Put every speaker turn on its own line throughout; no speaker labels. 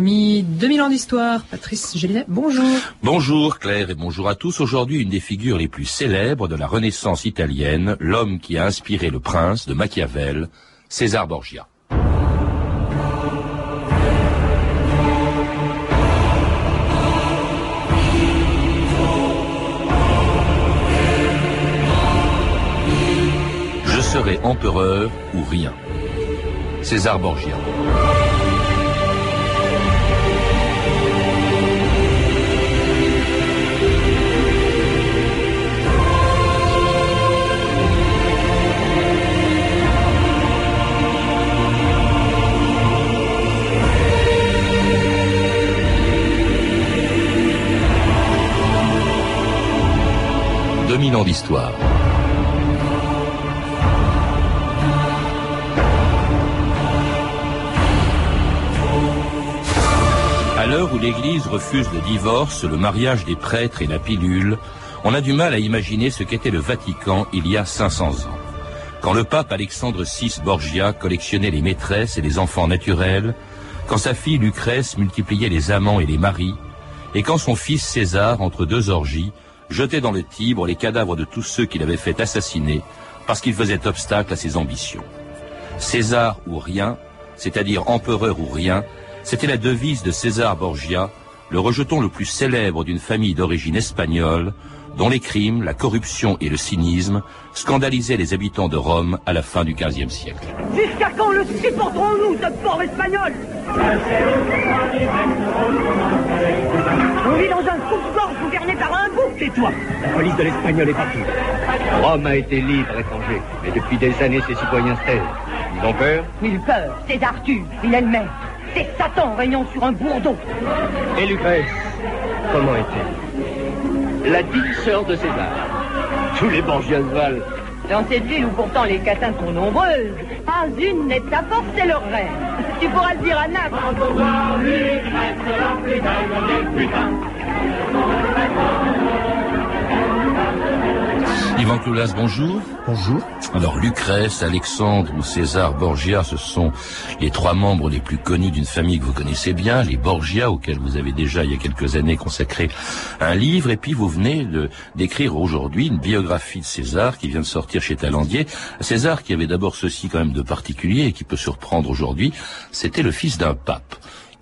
2000 ans d'histoire. Patrice Gélinet, bonjour.
Bonjour Claire et bonjour à tous. Aujourd'hui, une des figures les plus célèbres de la Renaissance italienne, l'homme qui a inspiré le prince de Machiavel, César Borgia. Je serai empereur ou rien. César Borgia. Ans d'histoire. À l'heure où l'Église refuse le divorce, le mariage des prêtres et la pilule, on a du mal à imaginer ce qu'était le Vatican il y a 500 ans. Quand le pape Alexandre VI Borgia collectionnait les maîtresses et les enfants naturels, quand sa fille Lucrèce multipliait les amants et les maris, et quand son fils César, entre deux orgies, jetait dans le Tibre les cadavres de tous ceux qu'il avait fait assassiner parce qu'ils faisaient obstacle à ses ambitions. César ou rien, c'est-à-dire empereur ou rien, c'était la devise de César Borgia, le rejeton le plus célèbre d'une famille d'origine espagnole, dont les crimes, la corruption et le cynisme scandalisaient les habitants de Rome à la fin du XVe siècle.
Jusqu'à quand le supporterons-nous, ce pauvre espagnol? On vit dans un coupe-gorge gouverné par un bouc
Tais-toi La police de l'espagnol est partout. Rome a été libre étranger, mais depuis des années ses citoyens se taisent. Ils ont peur?
Ils peur, c'est Arthur, il est le maître. C'est Satan régnant sur un bourdeau.
Et Lucrèce, comment est-elle? La dite sœur de César. Tous les Borgias valent.
Dans cette ville où pourtant les catins sont nombreuses, pas une n'est ta force, c'est leur reine. Tu pourras le dire à Naples.
Yvan Cloulas, bonjour.
Bonjour.
Alors Lucrèce, Alexandre ou César Borgia, ce sont les trois membres les plus connus d'une famille que vous connaissez bien, les Borgia, auxquels vous avez déjà il y a quelques années consacré un livre, et puis vous venez d'écrire aujourd'hui une biographie de César qui vient de sortir chez Talandier. César qui avait d'abord ceci quand même de particulier et qui peut surprendre aujourd'hui, c'était le fils d'un pape.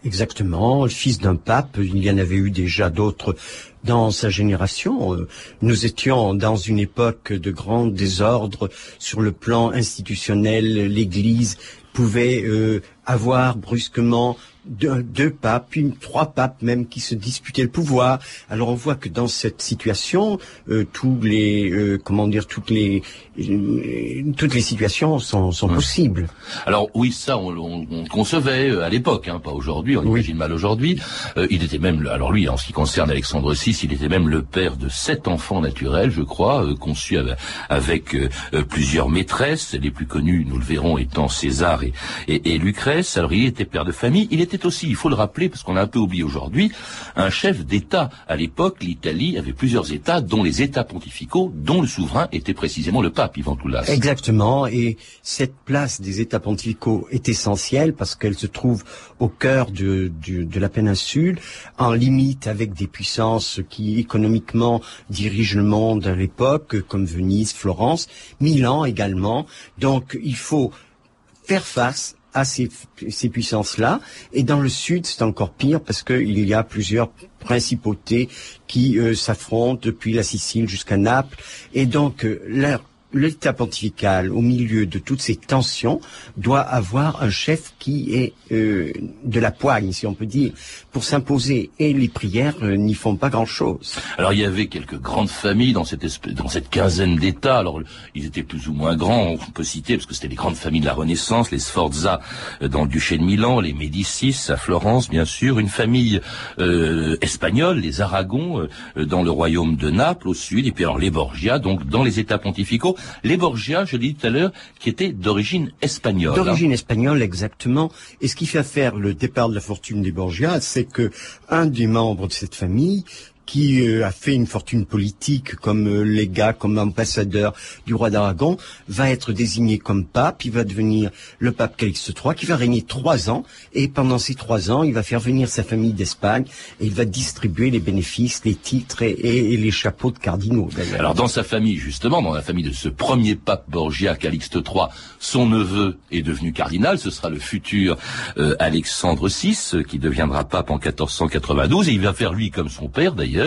Exactement, le fils d'un pape, il y en avait eu déjà d'autres dans sa génération. Euh, nous étions dans une époque de grand désordre sur le plan institutionnel. L'Église pouvait euh, avoir brusquement deux, deux, papes, puis trois papes même qui se disputaient le pouvoir. Alors on voit que dans cette situation, euh, tous les, euh, comment dire, toutes les, euh, toutes les situations sont, sont possibles.
Alors oui, ça on, on, on concevait euh, à l'époque, hein, pas aujourd'hui. On imagine mal aujourd'hui. Euh, il était même, alors lui, en ce qui concerne Alexandre VI, il était même le père de sept enfants naturels, je crois, conçus avec, avec plusieurs maîtresses. Les plus connues, nous le verrons, étant César et, et, et Lucrèce. Alors il était père de famille. Il était aussi, il faut le rappeler, parce qu'on a un peu oublié aujourd'hui, un chef d'État. À l'époque, l'Italie avait plusieurs États, dont les États pontificaux, dont le souverain était précisément le pape, Ivan Toulas.
Exactement, et cette place des États pontificaux est essentielle parce qu'elle se trouve au cœur de, de la péninsule, en limite avec des puissances qui économiquement dirigent le monde à l'époque, comme Venise, Florence, Milan également. Donc il faut faire face à ces, ces puissances-là. Et dans le sud, c'est encore pire parce qu'il y a plusieurs principautés qui euh, s'affrontent depuis la Sicile jusqu'à Naples. Et donc, euh, leur l'État pontifical, au milieu de toutes ces tensions, doit avoir un chef qui est euh, de la poigne, si on peut dire, pour s'imposer. Et les prières euh, n'y font pas grand-chose.
Alors il y avait quelques grandes familles dans cette dans cette quinzaine d'États. Alors ils étaient plus ou moins grands, on peut citer parce que c'était les grandes familles de la Renaissance, les Sforza euh, dans le duché de Milan, les Médicis à Florence, bien sûr, une famille espagnole, les Aragons dans le royaume de Naples au sud, et puis alors les Borgia, donc dans les États pontificaux. Les Borgia, je l'ai dit tout à l'heure, qui étaient d'origine espagnole.
D'origine hein. espagnole, exactement. Et ce qui fait faire le départ de la fortune des Borgia, c'est que un des membres de cette famille qui euh, a fait une fortune politique comme euh, légat, comme ambassadeur du roi d'Aragon, va être désigné comme pape. Il va devenir le pape Calixte III, qui va régner trois ans. Et pendant ces trois ans, il va faire venir sa famille d'Espagne et il va distribuer les bénéfices, les titres et, et- et les chapeaux de cardinaux.
Alors dans sa famille, justement, dans la famille de ce premier pape Borgia, Calixte III, son neveu est devenu cardinal. Ce sera le futur euh, Alexandre VI, qui deviendra pape en 1492. Et il va faire lui comme son père, d'ailleurs.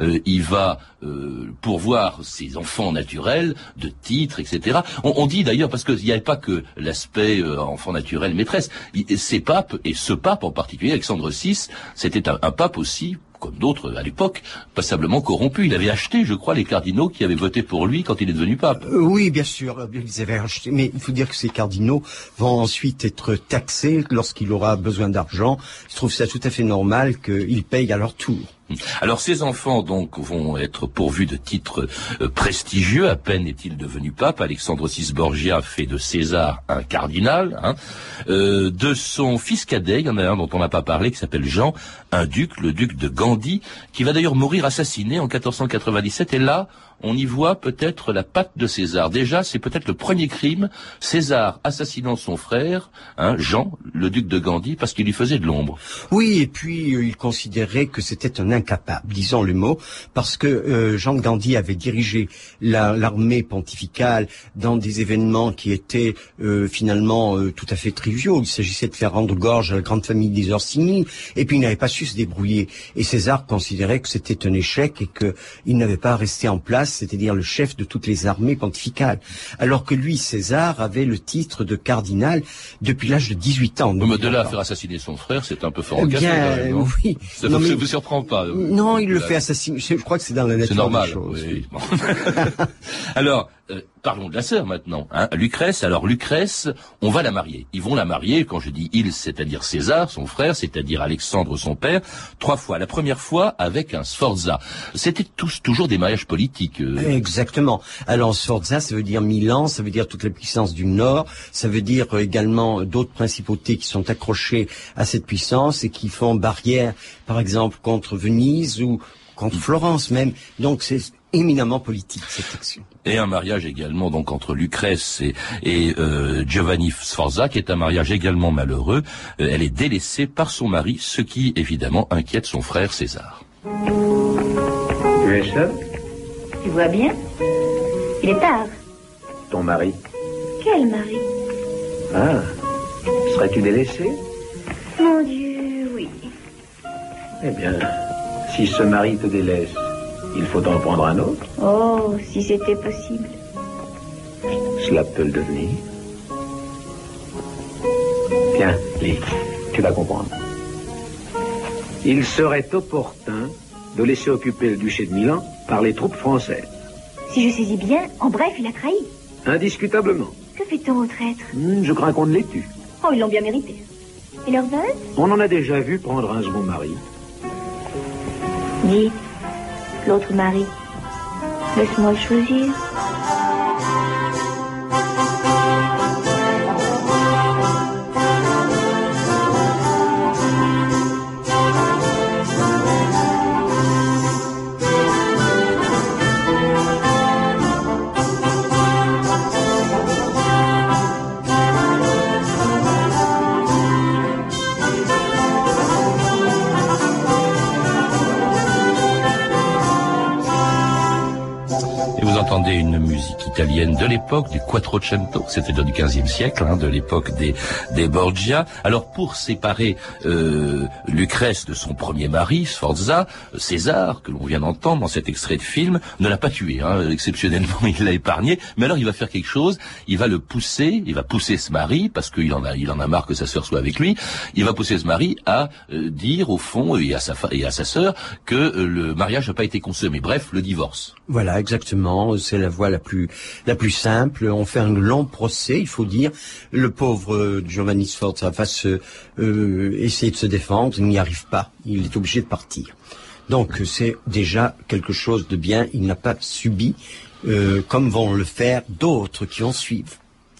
Euh, il va euh, pourvoir ses enfants naturels de titres, etc. On, dit d'ailleurs, parce qu'il n'y avait pas que l'aspect euh, enfant naturel maîtresse, ces papes, et ce pape en particulier, Alexandre VI, c'était un, un pape aussi comme d'autres à l'époque, passablement corrompu. Il avait acheté, je crois, les cardinaux qui avaient voté pour lui quand il est devenu pape.
Euh, Oui, bien sûr, ils avaient acheté, mais il faut dire que ces cardinaux vont ensuite être taxés lorsqu'il aura besoin d'argent. Je trouve ça tout à fait normal qu'ils payent à leur tour.
Alors ces enfants donc vont être pourvus de titres euh, prestigieux. À peine est-il devenu pape, Alexandre VI Borgia fait de César un cardinal. hein. Euh, de son fils cadet, il y en a un dont on n'a pas parlé, qui s'appelle Jean, un duc, le duc de Gandhi, qui va d'ailleurs mourir assassiné en 1497. Et là, on y voit peut-être la patte de César. Déjà, c'est peut-être le premier crime, César assassinant son frère, hein, Jean, le duc de Gandhi, parce qu'il lui faisait de l'ombre.
Oui, et puis euh, il considérait que c'était un incapable, disons le mot, parce que euh, Jean de Gandhi avait dirigé la- l'armée pontificale dans des événements qui étaient euh, finalement euh, tout à fait triviaux. Il s'agissait de faire rendre gorge à la grande famille des Orsini, et puis il n'avait pas su se débrouiller. Et César considérait que c'était un échec et qu'il n'avait pas resté en place, c'est-à-dire le chef de toutes les armées pontificales. Alors que lui, César, avait le titre de cardinal depuis l'âge de 18 ans.
Mais de là à faire assassiner son frère, c'est un peu fort
Eh bien,
non
oui.
Ça
Non,
vous, surprend pas euh,
Non, il le
là.
fait assassiner. Je crois que c'est dans la nature
C'est normal.
des choses.
oui. Alors, euh, parlons de la sœur maintenant. Hein. Lucrèce, alors Lucrèce, on va la marier. Ils vont la marier, quand je dis il, c'est-à-dire César, son frère, c'est-à-dire Alexandre, son père, trois fois. La première fois avec un Sforza. C'était tous toujours des mariages politiques. euh.
Exactement. Alors Sforza, ça veut dire Milan, ça veut dire toute la puissance du Nord, ça veut dire euh, également d'autres principautés qui sont accrochées à cette puissance et qui font barrière, par exemple, contre Venise ou contre Florence même. Donc c'est éminemment politique cette action.
Et un mariage également donc entre Lucrèce et, et, euh, Giovanni Sforza, qui est un mariage également malheureux. Euh, elle est délaissée par son mari, ce qui évidemment inquiète son frère César.
Tu es seul?
Tu vois bien Il est tard.
Ton mari?
Quel mari?
Ah, serais-tu délaissé?
Mon Dieu, oui.
Eh bien, si ce mari te délaisse, il faut en prendre un autre.
Oh, si c'était possible.
Cela peut le devenir. Tiens, lis, tu vas comprendre. Il serait opportun de laisser occuper le duché de Milan par les troupes françaises.
Si je saisis bien, en bref, il a trahi.
Indiscutablement.
Que fait-on au traître
Hmm, je crains qu'on ne les tue.
Oh, ils l'ont bien mérité. Et leur veuve
On en a déjà vu prendre un second mari.
Dis, l'autre mari. Laisse-moi choisir.
Une musique italienne de l'époque, du Quattrocento, c'est-à-dire du XVe siècle, hein, de l'époque des, des Borgia. Alors pour séparer euh, Lucrèce de son premier mari, Sforza, César, que l'on vient d'entendre dans cet extrait de film, ne l'a pas tué. Hein, exceptionnellement, il l'a épargné. Mais alors il va faire quelque chose. Il va le pousser, il va pousser ce mari parce qu'il en a, en a marre que sa sœur soit avec lui. Il va pousser ce mari à euh, dire au fond et à sa et à sa sœur que euh, le mariage n'a pas été consommé. Bref, le divorce.
Voilà, exactement. La voie la plus la plus simple. On fait un long procès, il faut dire. Le pauvre euh, Giovanni Sforza va euh, essayer de se défendre, il n'y arrive pas. Il est obligé de partir. Donc c'est déjà quelque chose de bien. Il n'a pas subi, euh, comme vont le faire d'autres qui vont suivre.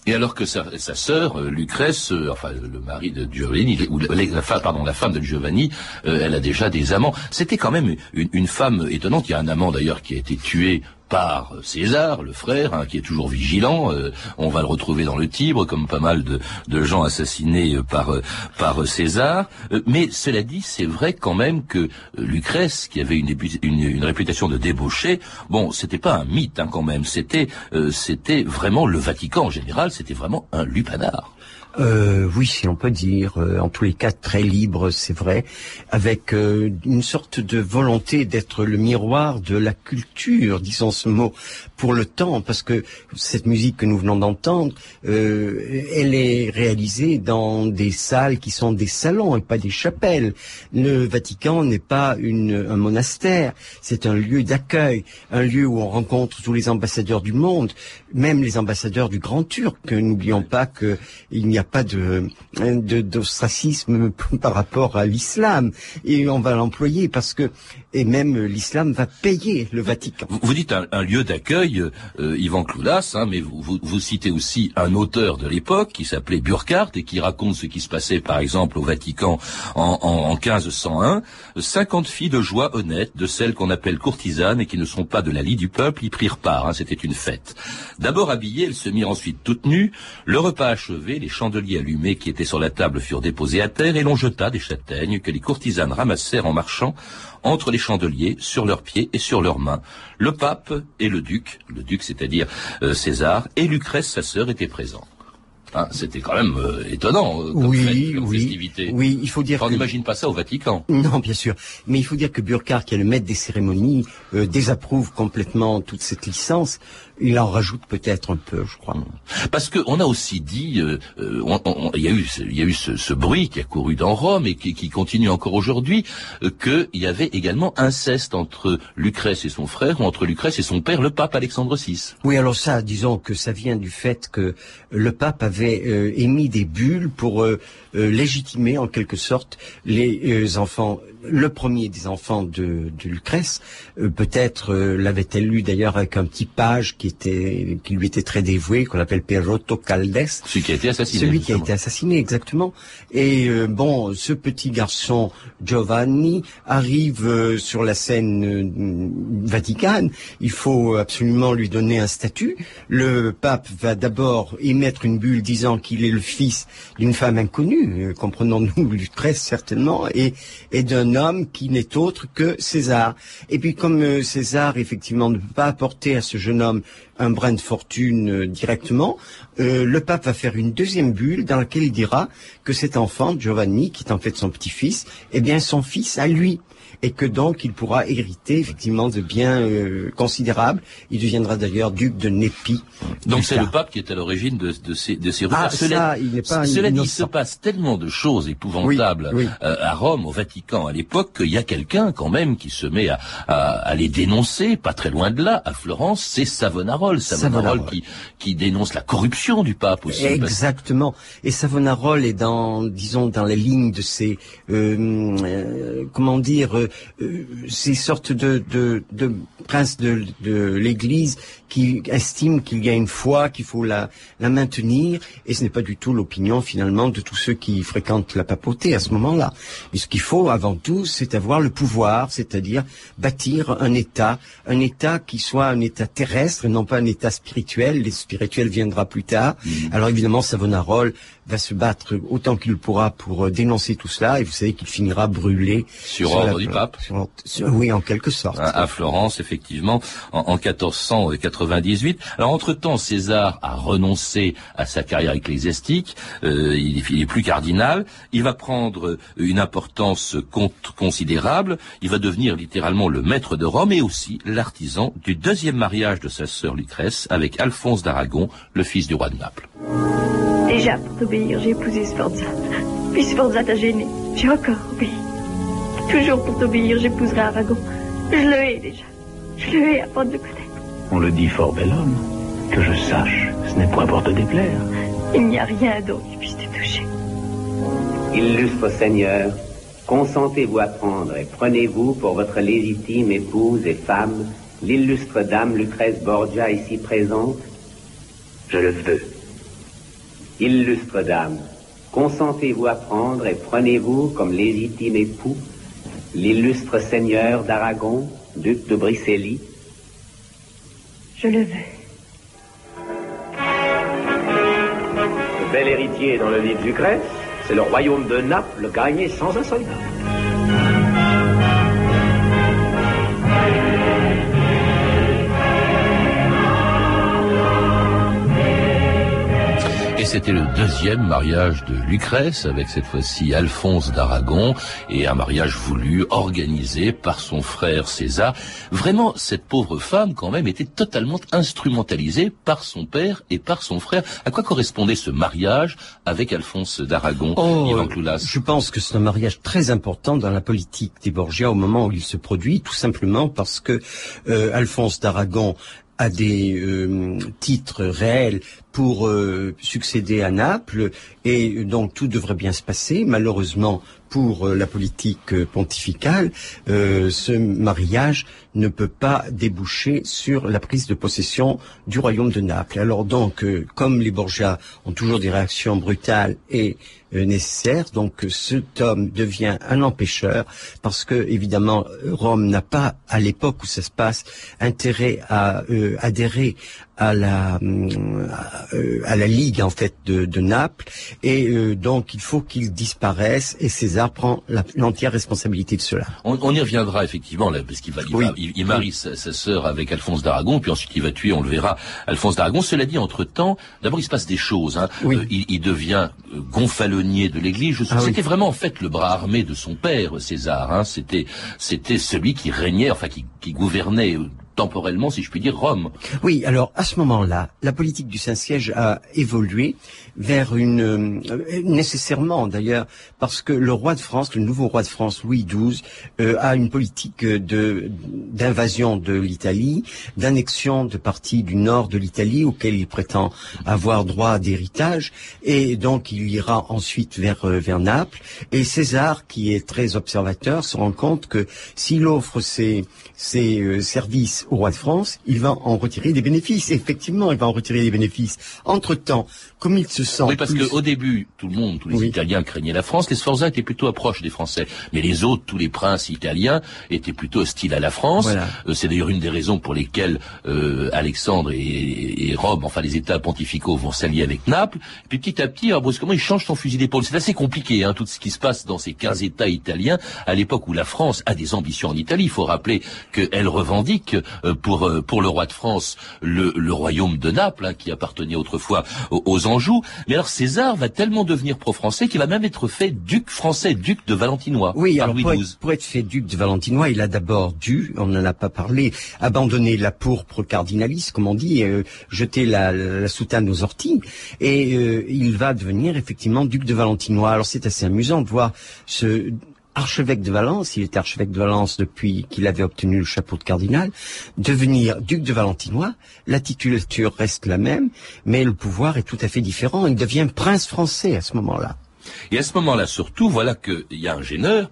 Et alors que sa, sa sœur, Lucrèce, enfin le mari de Giovanni, ou la, pardon, la femme de Giovanni, elle a déjà des amants. C'était quand même une, femme étonnante. Il y a un amant d'ailleurs qui a été tué par César, le frère, hein, qui est toujours vigilant. Euh, on va le retrouver dans le Tibre, comme pas mal de, gens assassinés par par César. mais cela dit, c'est vrai quand même que Lucrèce, qui avait une, une, réputation de débauché, bon, c'était pas un mythe hein, quand même. C'était c'était vraiment le Vatican en général c'était vraiment un lupanar.
Euh, oui, si on peut dire, euh, en tous les cas très libre, c'est vrai, avec euh, une sorte de volonté d'être le miroir de la culture, disons ce mot, pour le temps, parce que cette musique que nous venons d'entendre, euh, elle est réalisée dans des salles qui sont des salons et pas des chapelles. Le Vatican n'est pas une, un monastère, c'est un lieu d'accueil, un lieu où on rencontre tous les ambassadeurs du monde, même les ambassadeurs du Grand Turc. N'oublions pas qu'il n'y a pas de d'ostracisme par rapport à l'islam et on va l'employer parce que et même l'islam va payer le Vatican.
Vous, dites un, lieu d'accueil, euh, Yvan Cloudas, hein, mais vous, citez aussi un auteur de l'époque qui s'appelait Burckhardt et qui raconte ce qui se passait par exemple au Vatican en, en, en 1501. 50 filles de joie honnête, de celles qu'on appelle courtisanes et qui ne sont pas de la lie du peuple, y prirent part. Hein, C'était une fête. D'abord habillées, elles se mirent ensuite toutes nues. Le repas achevé, les chandeliers allumés qui étaient sur la table furent déposés à terre et l'on jeta des châtaignes que les courtisanes ramassèrent en marchant entre les chandeliers, sur leurs pieds et sur leurs mains. Le pape et le duc, le duc c'est-à-dire euh, César, et Lucrèce, sa sœur, étaient présents. Hein, C'était quand même euh, étonnant euh, comme,
oui,
fête, comme
oui,
festivité.
Oui, il faut dire
Enfin, on n'imagine pas ça au Vatican.
Non, bien sûr. Mais il faut dire que Burkhardt, qui est le maître des cérémonies, euh, désapprouve complètement toute cette licence. Il en rajoute peut-être un peu, je crois.
Parce que on a aussi dit, euh, euh, on- on- il y a eu, ce- il y a eu ce, ce bruit qui a couru dans Rome et qui, qui continue encore aujourd'hui, euh, qu'il y avait également inceste entre Lucrèce et son frère ou entre Lucrèce et son père, le pape Alexandre VI.
Oui, alors ça, disons que ça vient du fait que le pape avait euh, émis des bulles pour euh, euh, légitimer en quelque sorte les euh, enfants. Le premier des enfants de, de Lucrèce, euh, peut-être euh, l'avait-elle lu d'ailleurs avec un petit page qui était qui lui était très dévoué, qu'on appelle Perotto Caldes.
Celui qui a été assassiné.
Celui qui a été assassiné, exactement. Et euh, bon, ce petit garçon Giovanni arrive euh, sur la scène euh, vaticane. Il faut absolument lui donner un statut. Le pape va d'abord émettre une bulle disant qu'il est le fils d'une femme inconnue, euh, comprenons-nous Lucrèce certainement, et, et d'un homme qui n'est autre que César. Et puis comme César effectivement ne peut pas apporter à ce jeune homme un brin de fortune euh, directement, euh, le pape va faire une deuxième bulle dans laquelle il dira que cet enfant, Giovanni, qui est en fait son petit-fils, est bien son fils à lui. Et que donc il pourra hériter effectivement de biens euh, considérables. Il deviendra d'ailleurs duc de Népi.
Donc c'est le pape qui est à l'origine de, de ces, de ces
Ah.
Cela-
ça, il n'est pas
Cela dit, il se passe tellement de choses épouvantables
Oui, oui.
euh, à Rome, au Vatican, à l'époque, qu'il y a quelqu'un quand même qui se met à, à, à les dénoncer, pas très loin de là, à Florence, c'est Savonarole. Savonarole,
Savonarole.
Qui, qui dénonce la corruption du pape aussi.
Exactement. Et Savonarole est dans, disons, dans les lignes de ces, euh, euh, comment dire, euh, ces sortes de, de, de princes de, de l'Église qui estiment qu'il y a une foi, qu'il faut la, la maintenir, et ce n'est pas du tout l'opinion finalement de tous ceux qui fréquentent la papauté à ce moment-là. Mais ce qu'il faut avant tout, c'est avoir le pouvoir, c'est-à-dire bâtir un État, un État qui soit un État terrestre, et non pas un État spirituel. Les spirituels viendra plus tard. Alors évidemment, Savonarole va se battre autant qu'il pourra pour euh, dénoncer tout cela, et vous savez qu'il finira brûlé
Sur ordre du pape.
sur- sur- oui, en quelque sorte.
à, à Florence, effectivement, en, en 1498. Alors, entre-temps, César a renoncé à sa carrière ecclésiastique. Euh, il, est- il est plus cardinal. Il va prendre une importance con- considérable. Il va devenir littéralement le maître de Rome et aussi l'artisan du deuxième mariage de sa sœur Lucrèce avec Alphonse d'Aragon, le fils du roi de Naples.
Déjà, pour t'obéir, j'ai épousé Sforza. Puis Sforza t'a gêné. J'ai encore obéi. Toujours pour t'obéir, j'épouserai Aragon. Je le hais déjà. Je le hais avant de le connaître.
On le dit fort bel homme. Que je sache, ce n'est point pour te déplaire.
Il n'y a rien d'autre qui puisse te toucher.
Illustre Seigneur, consentez-vous à prendre et prenez-vous pour votre légitime épouse et femme l'illustre dame Lucrèce Borgia ici présente? Je le veux. Illustre dame, consentez-vous à prendre et prenez-vous comme légitime époux l'illustre seigneur d'Aragon, duc de Bricelli
Je le veux.
Le bel héritier dans le livre du Grèce, c'est le royaume de Naples gagné sans un soldat.
C'était le deuxième mariage de Lucrèce, avec cette fois-ci Alphonse d'Aragon, et un mariage voulu, organisé par son frère César. Vraiment, cette pauvre femme, quand même, était totalement instrumentalisée par son père et par son frère. À quoi correspondait ce mariage avec Alphonse d'Aragon,
oh, Je pense que c'est un mariage très important dans la politique des Borgia au moment où il se produit, tout simplement parce que euh, Alphonse d'Aragon a des euh, titres réels pour euh, succéder à Naples et donc tout devrait bien se passer. Malheureusement, pour euh, la politique euh, pontificale, ce mariage ne peut pas déboucher sur la prise de possession du royaume de Naples. Alors donc, comme les Borgia ont toujours des réactions brutales et nécessaires, donc cet homme devient un empêcheur parce que évidemment Rome n'a pas, à l'époque où ça se passe, intérêt à adhérer à la euh, à la Ligue en fait de, de Naples et euh, donc il faut qu'il disparaisse et César prend l'entière responsabilité de cela.
On, on, y reviendra effectivement là, parce qu'il va, il, il, marie sa, sa, sœur avec Alphonse d'Aragon puis ensuite il va tuer, on le verra, Alphonse d'Aragon. Cela dit, entre temps, d'abord il se passe des choses. Hein.
Oui.
Euh, il, il, devient gonfalonier de l'Église. Ah, c'était vraiment en fait le bras armé de son père César. Hein. C'était c'était celui qui régnait, enfin qui, qui gouvernait temporellement, si je puis dire, Rome.
Oui, alors à ce moment-là, la politique du Saint-Siège a évolué euh, nécessairement d'ailleurs parce que le roi de France, le nouveau roi de France Louis XII, euh, a une politique de d'invasion de l'Italie, d'annexion de parties du nord de l'Italie auquel il prétend avoir droit d'héritage et donc il ira ensuite vers euh, vers Naples et César qui est très observateur se rend compte que s'il offre ses ses services au roi de France, il va en retirer des bénéfices. effectivement, il va en retirer des bénéfices. Entre-temps, comme il se sent...
Oui, parce qu'au début, tout le monde, tous les Italiens craignaient la France. Les Sforza étaient plutôt proches des Français. Mais les autres, tous les princes italiens, étaient plutôt hostiles à la France. Euh, c'est d'ailleurs une des raisons pour lesquelles euh, Alexandre et, et, Rome, enfin les États pontificaux, vont s'allier avec Naples. Et puis petit à petit, alors, brusquement, il change son fusil d'épaule. C'est assez compliqué, hein, tout ce qui se passe dans ces 15 États italiens, à l'époque où la France a des ambitions en Italie. Il faut rappeler qu'elle revendique euh, pour euh, pour le roi de France le, le royaume de Naples, hein, qui appartenait autrefois aux, Anjou. Mais alors César va tellement devenir pro-français qu'il va même être fait duc français, duc de Valentinois.
Oui, alors pour, être, pour, être, fait duc de Valentinois, il a d'abord dû, on n'en a pas parlé, abandonner la pourpre cardinaliste, comme on dit, euh, jeter la, la, soutane aux orties, et il va devenir effectivement duc de Valentinois. Alors c'est assez amusant de voir ce archevêque de Valence, il était archevêque de Valence depuis qu'il avait obtenu le chapeau de cardinal, devenir duc de Valentinois, la titulature reste la même, mais le pouvoir est tout à fait différent, il devient prince français à ce moment-là.
Et à ce moment-là, surtout, voilà qu'il y a un gêneur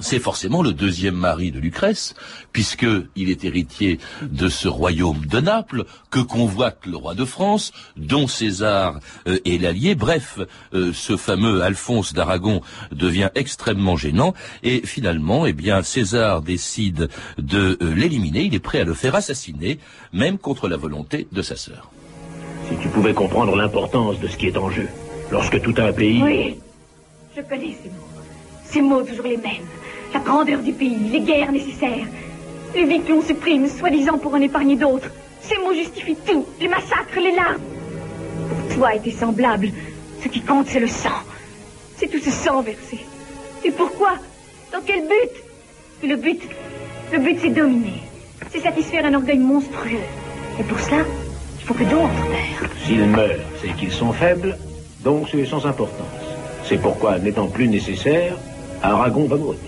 c'est forcément le deuxième mari de Lucrèce, puisqu'il est héritier de ce royaume de Naples, que convoite le roi de France, dont César euh, est l'allié. Bref, euh, ce fameux Alphonse d'Aragon devient extrêmement gênant, et finalement, eh bien, César décide de euh, l'éliminer, il est prêt à le faire assassiner, même contre la volonté de sa sœur.
Si tu pouvais comprendre l'importance de ce qui est en jeu, lorsque tout un pays...
Oui, je connais ces mots. Ces mots toujours les mêmes la grandeur du pays, les guerres nécessaires, les vies que l'on supprime, soi-disant pour en épargner d'autres. Ces mots justifient tout, les massacres, les larmes. Pour toi et tes semblables, ce qui compte, c'est le sang. C'est tout ce sang versé. Et pourquoi? Dans quel but? Le but, le but, c'est dominer. C'est satisfaire un orgueil monstrueux. Et pour cela, il faut que d'autres meurent.
S'ils meurent, c'est qu'ils sont faibles, donc c'est sans importance. C'est pourquoi, n'étant plus nécessaire, Aragon va mourir.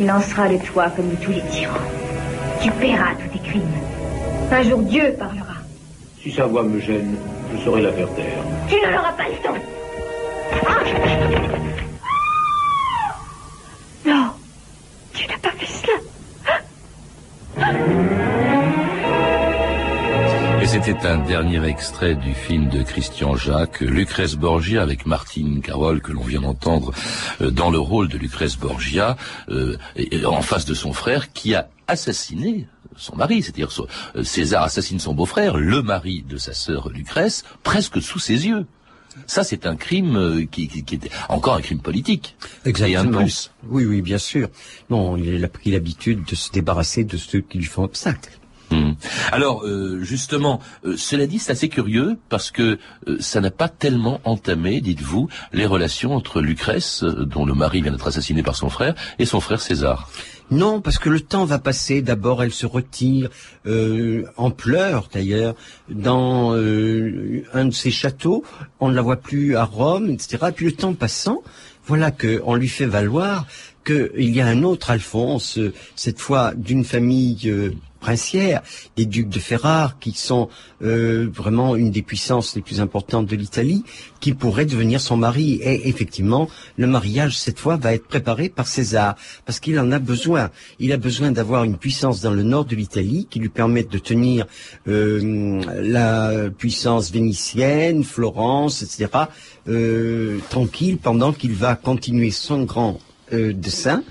Il en sera de toi comme de tous les tyrans. Tu paieras tous tes crimes. Un jour Dieu parlera.
Si sa voix me gêne, je saurai la faire taire.
Tu n'en auras pas le temps. Non,
C'était un dernier extrait du film de Christian Jacques, Lucrèce Borgia avec Martine Carole que l'on vient d'entendre euh, dans le rôle de Lucrèce Borgia euh, en face de son frère qui a assassiné son mari, c'est-à-dire euh, César assassine son beau-frère, le mari de sa sœur Lucrèce, presque sous ses yeux. Ça, c'est un crime qui, qui, était encore un crime politique.
Exactement. plus. Oui, oui, bien sûr. Non, il a pris l'habitude de se débarrasser de ceux qui lui font obstacle.
Hmm. Alors euh, justement, euh, cela dit, c'est assez curieux parce que euh, ça n'a pas tellement entamé, dites-vous, les relations entre Lucrèce, dont le mari vient d'être assassiné par son frère, et son frère César.
Non, parce que le temps va passer. D'abord, elle se retire en pleurs, d'ailleurs, dans un de ses châteaux. On ne la voit plus à Rome, etc. Et puis le temps passant, voilà qu'on lui fait valoir qu'il y a un autre Alphonse, cette fois d'une famille princières, les ducs de Ferrare, qui sont euh, vraiment une des puissances les plus importantes de l'Italie, qui pourrait devenir son mari. Et effectivement, le mariage, cette fois, va être préparé par César, parce qu'il en a besoin. Il a besoin d'avoir une puissance dans le nord de l'Italie qui lui permette de tenir euh, la puissance vénitienne, Florence, etc., euh, tranquille pendant qu'il va continuer son grand dessein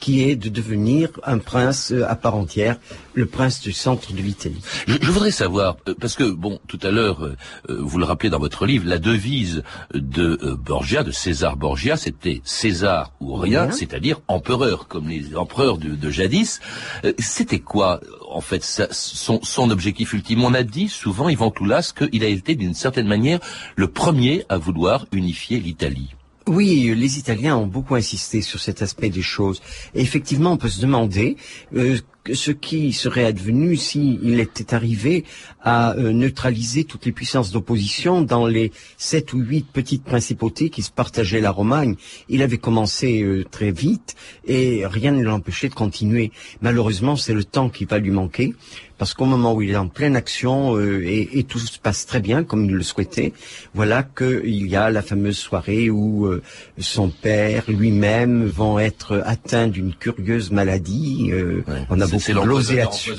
qui est de devenir un prince euh, à part entière, le prince du centre de l'Italie.
Je, voudrais savoir, euh, parce que, bon, tout à l'heure, euh, vous le rappelez dans votre livre, la devise de Borgia, de César Borgia, c'était César ou rien, c'est-à-dire empereur, comme les empereurs de, jadis. C'était quoi, en fait, son, son, objectif ultime? On a dit souvent, Ivan Toulas, qu'il a été d'une certaine manière le premier à vouloir unifier l'Italie.
Oui, les Italiens ont beaucoup insisté sur cet aspect des choses. Et effectivement, on peut se demander euh, ce qui serait advenu s'il était arrivé à euh, neutraliser toutes les puissances d'opposition dans les sept ou huit petites principautés qui se partageaient la Romagne. Il avait commencé euh, très vite et rien ne l'empêchait de continuer. Malheureusement, c'est le temps qui va lui manquer parce qu'au moment où il est en pleine action euh, et, tout se passe très bien comme il le souhaitait, voilà qu'il y a la fameuse soirée où euh, son père lui-même vont être atteints d'une curieuse maladie. Euh,
on a beaucoup glosé là-dessus.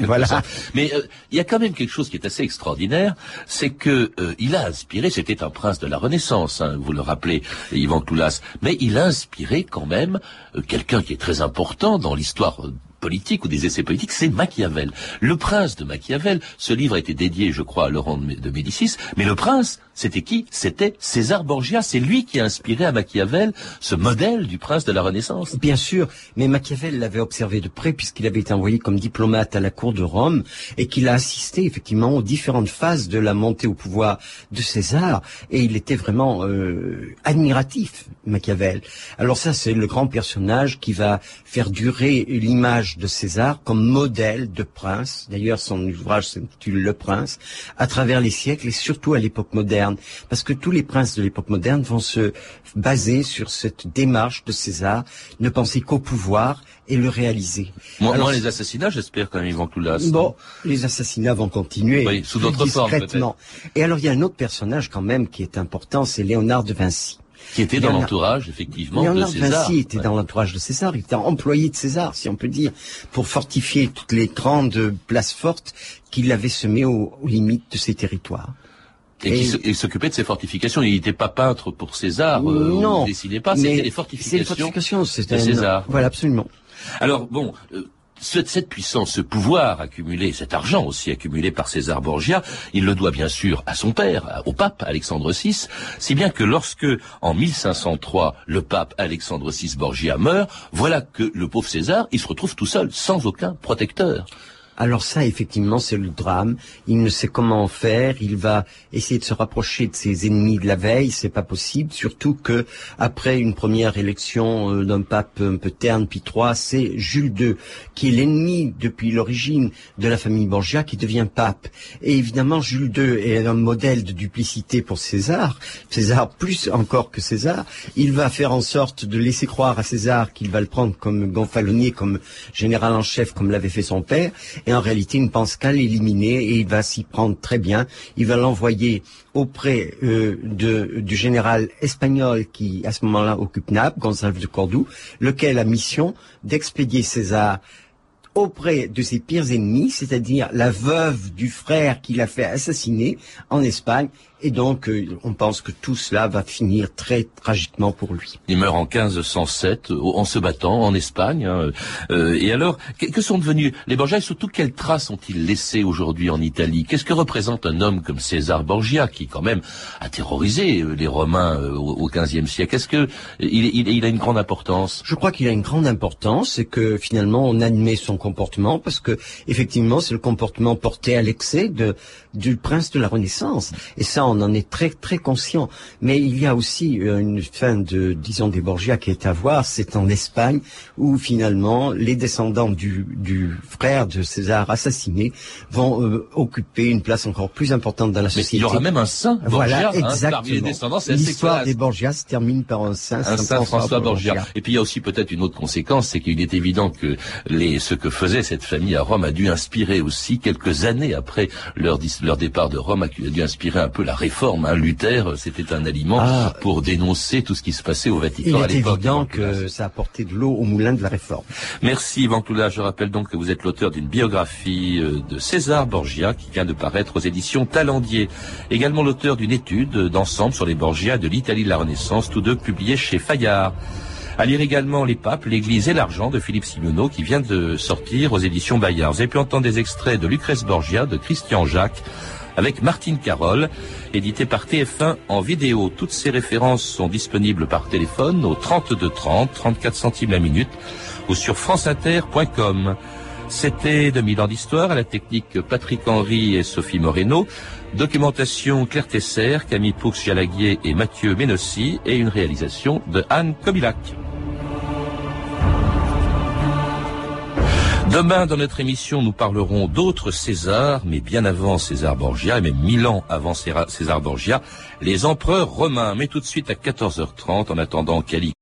Voilà. Mais il y a quand même quelque chose qui est assez extraordinaire, c'est que il a inspiré. C'était un prince de la Renaissance, hein, vous le rappelez, Ivan Toulas, mais il a inspiré quand même quelqu'un qui est très important dans l'histoire politique ou des essais politiques, c'est Machiavel. Le prince de Machiavel, ce livre a été dédié, je crois, à Laurent de Médicis, mais le prince, c'était qui? C'était César Borgia. C'est lui qui a inspiré à Machiavel ce modèle du prince de la Renaissance.
Bien sûr, mais Machiavel l'avait observé de près puisqu'il avait été envoyé comme diplomate à la cour de Rome et qu'il a assisté effectivement aux différentes phases de la montée au pouvoir de César et il était vraiment euh, admiratif, Machiavel. Alors ça, c'est le grand personnage qui va faire durer l'image de César comme modèle de prince. D'ailleurs, son ouvrage s'intitule Le Prince, à travers les siècles et surtout à l'époque moderne. Parce que tous les princes de l'époque moderne vont se baser sur cette démarche de César, ne penser qu'au pouvoir et le réaliser.
Moi, Alors, les assassinats, j'espère quand même, ils vont tout là.
Bon, les assassinats vont continuer.
Oui, sous d'autres formes,
Et alors, il y a un autre personnage quand même qui est important, c'est Léonard de Vinci.
Qui était dans l'entourage, effectivement, de César.
Vinci était dans l'entourage de César, il était employé de César, si on peut dire, pour fortifier toutes les grandes places fortes qu'il avait semées aux, limites de ses territoires.
Et, il s'occupait de ces fortifications. Il n'était pas peintre pour César. Euh, non. Il dessinait pas. C'était les fortifications. C'est les fortifications. C'était César.
Voilà, absolument.
Alors bon, euh, cette, puissance, ce pouvoir accumulé, cet argent aussi accumulé par César Borgia, il le doit bien sûr à son père, au pape Alexandre VI, si bien que lorsque, en 1503, le pape Alexandre VI Borgia meurt, voilà que le pauvre César, il se retrouve tout seul, sans aucun protecteur.
Alors ça, effectivement, c'est le drame. Il ne sait comment faire. Il va essayer de se rapprocher de ses ennemis de la veille. C'est pas possible. Surtout que après une première élection euh, d'un pape un peu terne, puis trois, c'est Jules II qui est l'ennemi depuis l'origine de la famille Borgia qui devient pape. Et évidemment, Jules II est un modèle de duplicité pour César. César plus encore que César. Il va faire en sorte de laisser croire à César qu'il va le prendre comme gonfalonier, comme général en chef, comme l'avait fait son père et en réalité, il ne pense qu'à l'éliminer et il va s'y prendre très bien. Il va l'envoyer auprès euh, du général espagnol qui, à ce moment-là, occupe Naples, González de Cordoue, lequel a mission d'expédier César auprès de ses pires ennemis, c'est-à-dire la veuve du frère qu'il a fait assassiner en Espagne. Et donc, euh, on pense que tout cela va finir très tragiquement pour lui.
Il meurt en 1507 en se battant en Espagne. Hein. Euh, et alors, que, sont devenus les Borgia et surtout quelles traces ont-ils laissées aujourd'hui en Italie? Qu'est-ce que représente un homme comme César Borgia qui quand même a terrorisé euh, les Romains au XVe siècle? Est-ce que il, il, a une grande importance?
Je crois qu'il a une grande importance et que finalement on admet son comportement parce que effectivement c'est le comportement porté à l'excès de du prince de la Renaissance. Et ça on en est très très conscient. Mais il y a aussi euh, une fin de, disons, des Borgia qui est à voir, c'est en Espagne, où finalement les descendants du, du frère de César assassiné vont euh, occuper une place encore plus importante dans la société.
Mais il y aura même un saint Borgia,
voilà, exactement.
Hein, les descendants.
L'histoire des Borgia se termine par un saint,
un saint François, Borgia. Et puis il y a aussi peut-être une autre conséquence, c'est qu'il est évident que les, ce que faisait cette famille à Rome a dû inspirer aussi quelques années après leur, leur départ de Rome, a dû inspirer un peu la réforme. Hein. Luther, c'était un aliment ah. pour dénoncer tout ce qui se passait au Vatican
à l'époque. Il est évident que ça a porté de l'eau au moulin de la réforme.
Merci Yvan Cloula. Je rappelle donc que vous êtes l'auteur d'une biographie euh, de César Borgia qui vient de paraître aux éditions Talendier. Également l'auteur d'une étude d'ensemble sur les Borgia de l'Italie de la Renaissance, tous deux publiés chez Fayard. À lire également Les Papes, l'Église et l'argent de Philippe Simeonneau qui vient de sortir aux éditions Bayard. Vous avez pu entendre des extraits de Lucrèce Borgia, de Christian Jacques, avec Martine Carole, édité par TF1 en vidéo. Toutes ces références sont disponibles par téléphone au 32 30, 34 centimes la minute ou sur franceinter.com. C'était 2000 ans d'histoire à la technique Patrick Henry et Sophie Moreno. Documentation Claire Tesser, Camille Poux-Jalaguier et Mathieu Ménossi et une réalisation de Anne Kobilac. Demain, dans notre émission, nous parlerons d'autres Césars, mais bien avant César Borgia, et même mille ans avant César Borgia, les empereurs romains. Mais tout de suite à 14h30, en attendant Cali